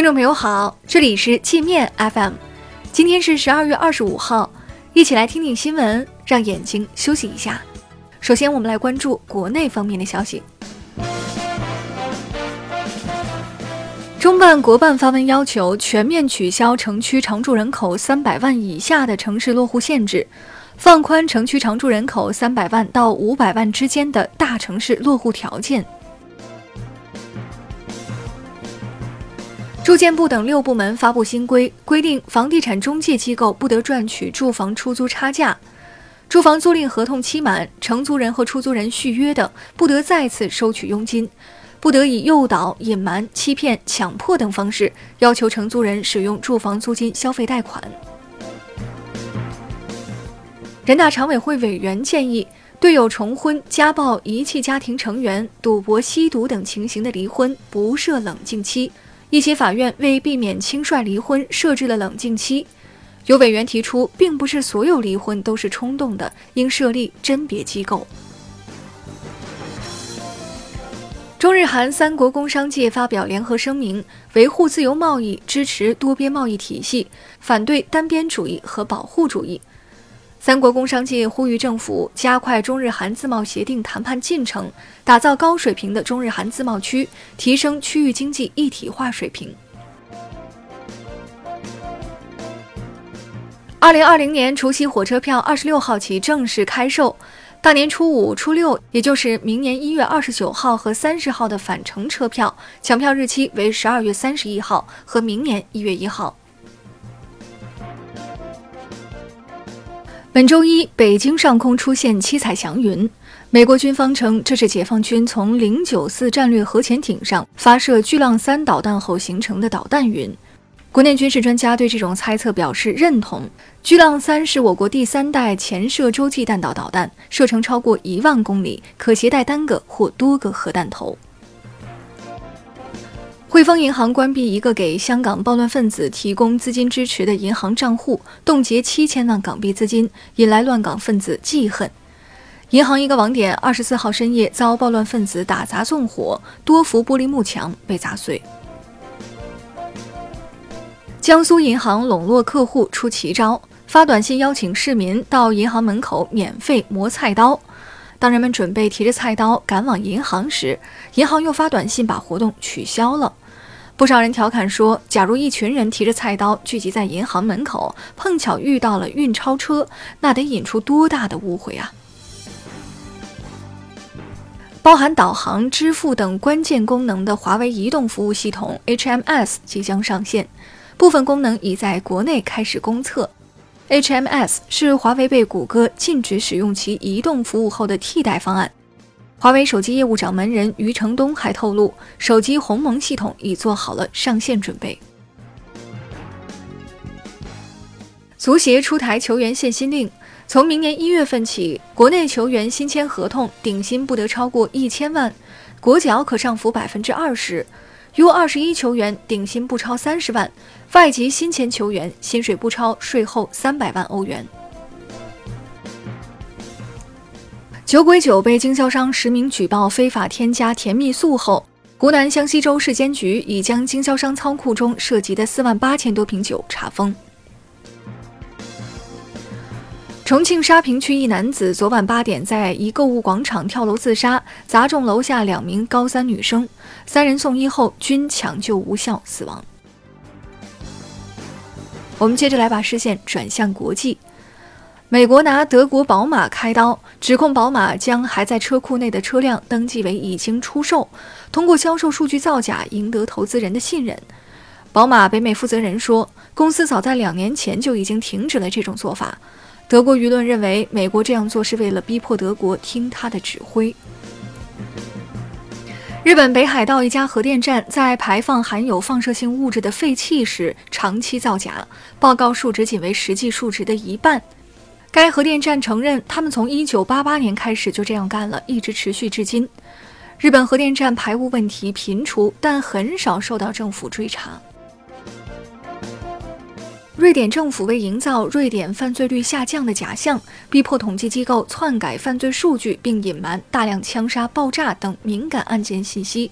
听众朋友好，这里是界面 FM，今天是十二月二十五号，一起来听听新闻，让眼睛休息一下。首先，我们来关注国内方面的消息。中办国办发文要求全面取消城区常住人口三百万以下的城市落户限制，放宽城区常住人口三百万到五百万之间的大城市落户条件。住建部等六部门发布新规，规定房地产中介机构不得赚取住房出租差价；住房租赁合同期满，承租人和出租人续约的，不得再次收取佣金；不得以诱导、隐瞒、欺骗、强迫等方式要求承租人使用住房租金消费贷款。人大常委会委员建议，对有重婚、家暴、遗弃家庭成员、赌博、吸毒等情形的离婚，不设冷静期。一些法院为避免轻率离婚，设置了冷静期。有委员提出，并不是所有离婚都是冲动的，应设立甄别机构。中日韩三国工商界发表联合声明，维护自由贸易，支持多边贸易体系，反对单边主义和保护主义。三国工商界呼吁政府加快中日韩自贸协定谈判进程，打造高水平的中日韩自贸区，提升区域经济一体化水平。二零二零年除夕火车票二十六号起正式开售，大年初五、初六，也就是明年一月二十九号和三十号的返程车票，抢票日期为十二月三十一号和明年一月一号。本周一，北京上空出现七彩祥云。美国军方称，这是解放军从零九四战略核潜艇上发射巨浪三导弹后形成的导弹云。国内军事专家对这种猜测表示认同。巨浪三是我国第三代潜射洲际弹道导弹，射程超过一万公里，可携带单个或多个核弹头。汇丰银行关闭一个给香港暴乱分子提供资金支持的银行账户，冻结七千万港币资金，引来乱港分子记恨。银行一个网点二十四号深夜遭暴乱分子打砸纵火，多幅玻璃幕墙被砸碎。江苏银行笼络客户出奇招，发短信邀请市民到银行门口免费磨菜刀。当人们准备提着菜刀赶往银行时，银行又发短信把活动取消了。不少人调侃说：“假如一群人提着菜刀聚集在银行门口，碰巧遇到了运钞车，那得引出多大的误会啊！”包含导航、支付等关键功能的华为移动服务系统 HMS 即将上线，部分功能已在国内开始公测。HMS 是华为被谷歌禁止使用其移动服务后的替代方案。华为手机业务掌门人余承东还透露，手机鸿蒙系统已做好了上线准备。足协出台球员限薪令，从明年一月份起，国内球员新签合同顶薪不得超过一千万，国脚可上浮百分之二十；U 二十一球员顶薪不超三十万，外籍新签球员薪水不超税后三百万欧元。酒鬼酒被经销商实名举报非法添加甜蜜素后，湖南湘西州市监局已将经销商仓库中涉及的四万八千多瓶酒查封。重庆沙坪区一男子昨晚八点在一购物广场跳楼自杀，砸中楼下两名高三女生，三人送医后均抢救无效死亡。我们接着来把视线转向国际。美国拿德国宝马开刀，指控宝马将还在车库内的车辆登记为已经出售，通过销售数据造假赢得投资人的信任。宝马北美负责人说，公司早在两年前就已经停止了这种做法。德国舆论认为，美国这样做是为了逼迫德国听他的指挥。日本北海道一家核电站在排放含有放射性物质的废气时长期造假，报告数值仅为实际数值的一半。该核电站承认，他们从1988年开始就这样干了，一直持续至今。日本核电站排污问题频出，但很少受到政府追查。瑞典政府为营造瑞典犯罪率下降的假象，逼迫统计机构篡改犯罪数据，并隐瞒大量枪杀、爆炸等敏感案件信息。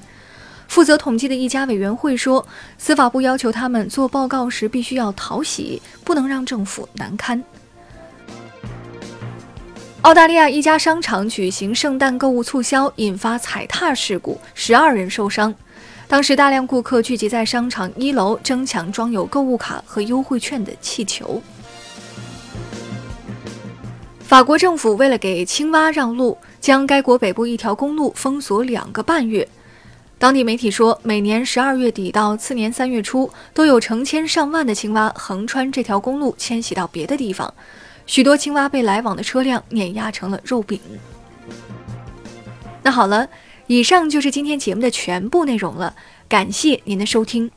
负责统计的一家委员会说，司法部要求他们做报告时必须要讨喜，不能让政府难堪。澳大利亚一家商场举行圣诞购物促销，引发踩踏事故，十二人受伤。当时大量顾客聚集在商场一楼，争抢装有购物卡和优惠券的气球。法国政府为了给青蛙让路，将该国北部一条公路封锁两个半月。当地媒体说，每年十二月底到次年三月初，都有成千上万的青蛙横穿这条公路迁徙到别的地方。许多青蛙被来往的车辆碾压成了肉饼。那好了，以上就是今天节目的全部内容了，感谢您的收听。